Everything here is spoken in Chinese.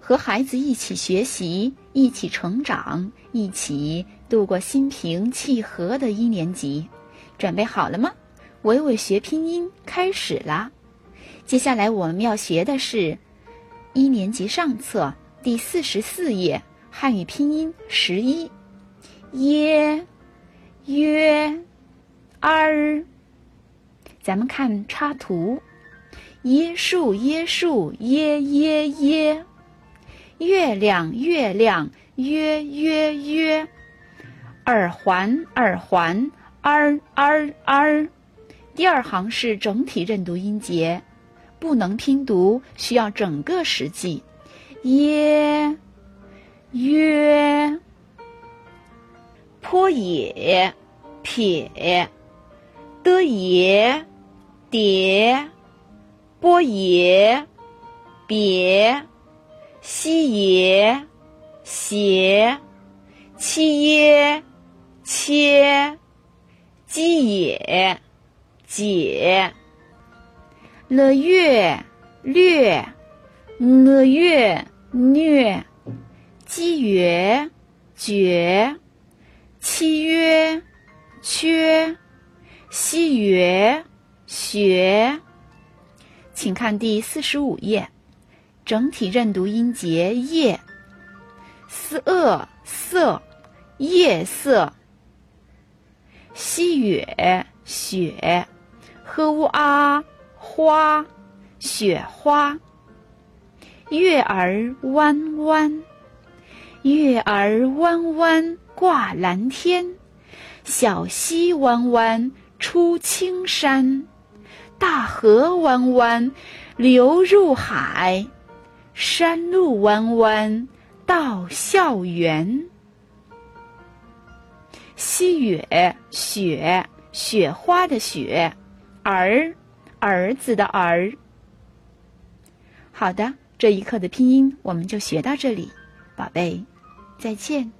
和孩子一起学习，一起成长，一起度过心平气和的一年级。准备好了吗？伟伟学拼音开始啦！接下来我们要学的是一年级上册第四十四页汉语拼音十一，耶，约，儿。咱们看插图，椰树，椰树，耶耶耶。月亮，月亮，约约约；耳环，耳环，儿儿儿。第二行是整体认读音节，不能拼读，需要整个实际。耶，约，坡野，撇，的野，叠，波野，别。西耶，斜，七耶，切，鸡也，解，了月，略，了月，虐，鸡约，绝，七约，缺，西约，学。请看第四十五页。整体认读音节：夜、思恶色、夜色、西月雪、，h u a 花、雪花、月儿弯弯、月儿弯弯挂蓝天，小溪弯弯出青山，大河弯弯流入海。山路弯弯到校园，西雨雪雪花的雪，儿儿子的儿。好的，这一课的拼音我们就学到这里，宝贝，再见。